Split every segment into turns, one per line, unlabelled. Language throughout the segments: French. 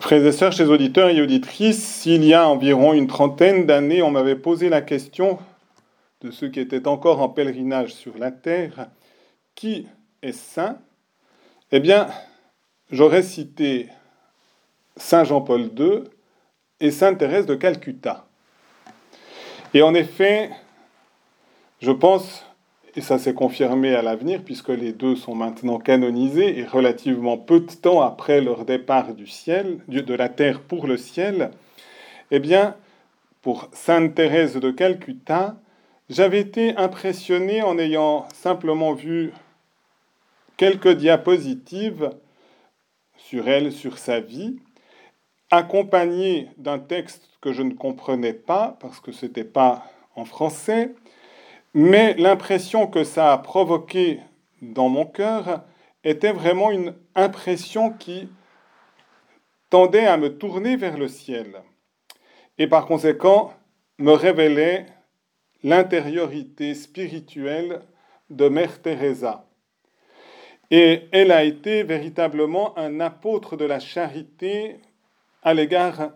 Frères et sœurs, chers auditeurs et auditrices, il y a environ une trentaine d'années, on m'avait posé la question de ceux qui étaient encore en pèlerinage sur la terre, qui est saint? Eh bien, j'aurais cité Saint Jean-Paul II et Sainte Thérèse de Calcutta. Et en effet, je pense, et ça s'est confirmé à l'avenir, puisque les deux sont maintenant canonisés, et relativement peu de temps après leur départ du ciel, de la terre pour le ciel, eh bien, pour Sainte Thérèse de Calcutta, j'avais été impressionné en ayant simplement vu quelques diapositives sur elle, sur sa vie, accompagnées d'un texte que je ne comprenais pas parce que ce n'était pas en français, mais l'impression que ça a provoqué dans mon cœur était vraiment une impression qui tendait à me tourner vers le ciel et par conséquent me révélait l'intériorité spirituelle de Mère Teresa. Et elle a été véritablement un apôtre de la charité à l'égard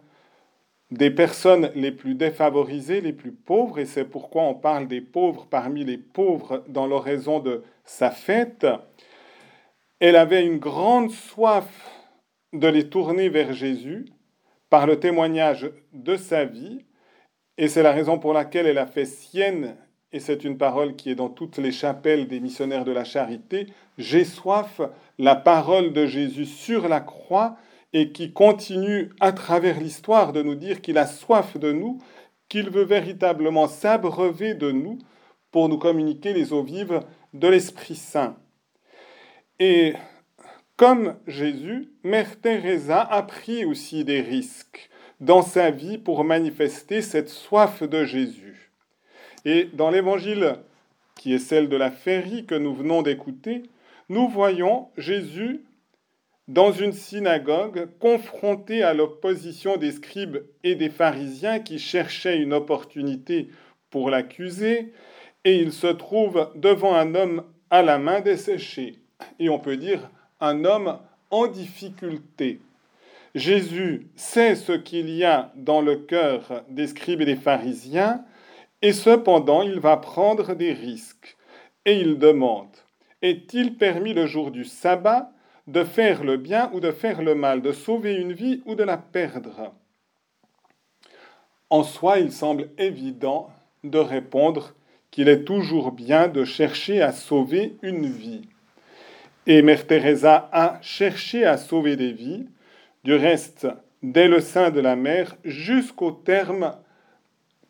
des personnes les plus défavorisées, les plus pauvres, et c'est pourquoi on parle des pauvres parmi les pauvres dans l'oraison de sa fête. Elle avait une grande soif de les tourner vers Jésus par le témoignage de sa vie, et c'est la raison pour laquelle elle a fait sienne, et c'est une parole qui est dans toutes les chapelles des missionnaires de la charité, j'ai soif, la parole de Jésus sur la croix, et qui continue à travers l'histoire de nous dire qu'il a soif de nous, qu'il veut véritablement s'abreuver de nous pour nous communiquer les eaux vives de l'Esprit Saint. Et comme Jésus, Mère Teresa a pris aussi des risques dans sa vie pour manifester cette soif de Jésus. Et dans l'évangile qui est celle de la féerie que nous venons d'écouter, nous voyons Jésus dans une synagogue, confronté à l'opposition des scribes et des pharisiens qui cherchaient une opportunité pour l'accuser, et il se trouve devant un homme à la main desséchée, et on peut dire un homme en difficulté. Jésus sait ce qu'il y a dans le cœur des scribes et des pharisiens, et cependant il va prendre des risques, et il demande, est-il permis le jour du sabbat de faire le bien ou de faire le mal, de sauver une vie ou de la perdre. En soi, il semble évident de répondre qu'il est toujours bien de chercher à sauver une vie. Et Mère Teresa a cherché à sauver des vies, du reste, dès le sein de la mère jusqu'au terme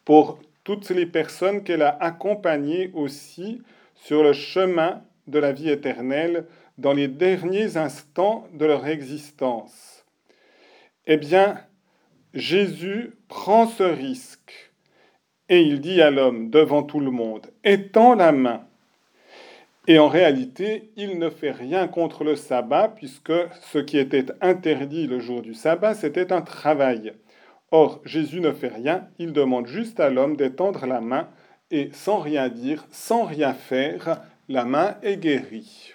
pour toutes les personnes qu'elle a accompagnées aussi sur le chemin de la vie éternelle, dans les derniers instants de leur existence. Eh bien, Jésus prend ce risque et il dit à l'homme devant tout le monde, étends la main. Et en réalité, il ne fait rien contre le sabbat, puisque ce qui était interdit le jour du sabbat, c'était un travail. Or, Jésus ne fait rien, il demande juste à l'homme d'étendre la main, et sans rien dire, sans rien faire, la main est guérie.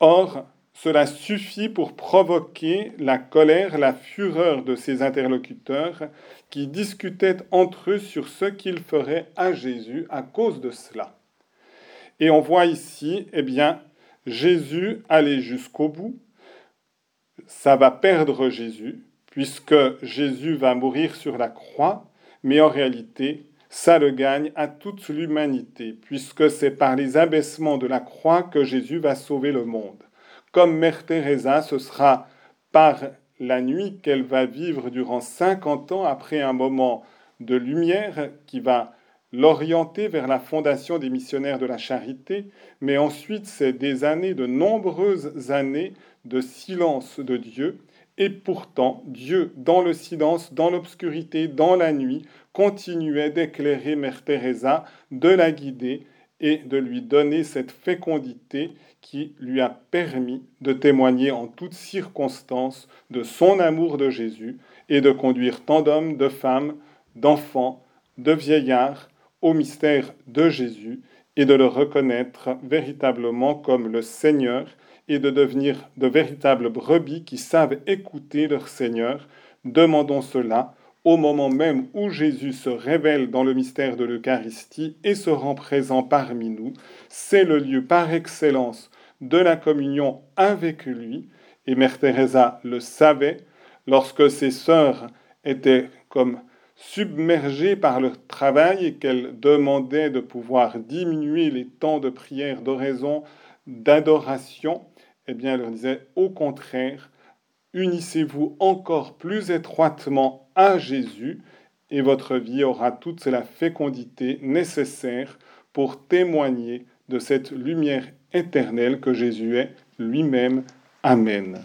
Or, cela suffit pour provoquer la colère, la fureur de ses interlocuteurs qui discutaient entre eux sur ce qu'ils feraient à Jésus à cause de cela. Et on voit ici, eh bien, Jésus aller jusqu'au bout. Ça va perdre Jésus, puisque Jésus va mourir sur la croix, mais en réalité, ça le gagne à toute l'humanité, puisque c'est par les abaissements de la croix que Jésus va sauver le monde. Comme Mère Teresa, ce sera par la nuit qu'elle va vivre durant 50 ans après un moment de lumière qui va l'orienter vers la fondation des missionnaires de la charité, mais ensuite c'est des années, de nombreuses années de silence de Dieu, et pourtant Dieu, dans le silence, dans l'obscurité, dans la nuit, continuait d'éclairer Mère Teresa, de la guider et de lui donner cette fécondité qui lui a permis de témoigner en toutes circonstances de son amour de Jésus et de conduire tant d'hommes, de femmes, d'enfants, de vieillards au mystère de Jésus et de le reconnaître véritablement comme le Seigneur et de devenir de véritables brebis qui savent écouter leur Seigneur. Demandons cela au moment même où Jésus se révèle dans le mystère de l'Eucharistie et se rend présent parmi nous. C'est le lieu par excellence de la communion avec lui. Et Mère Teresa le savait lorsque ses sœurs étaient comme submergées par leur travail et qu'elles demandaient de pouvoir diminuer les temps de prière, d'oraison, d'adoration, eh bien, elle leur disait au contraire, unissez-vous encore plus étroitement à Jésus et votre vie aura toute la fécondité nécessaire pour témoigner de cette lumière éternelle que Jésus est lui-même. Amen.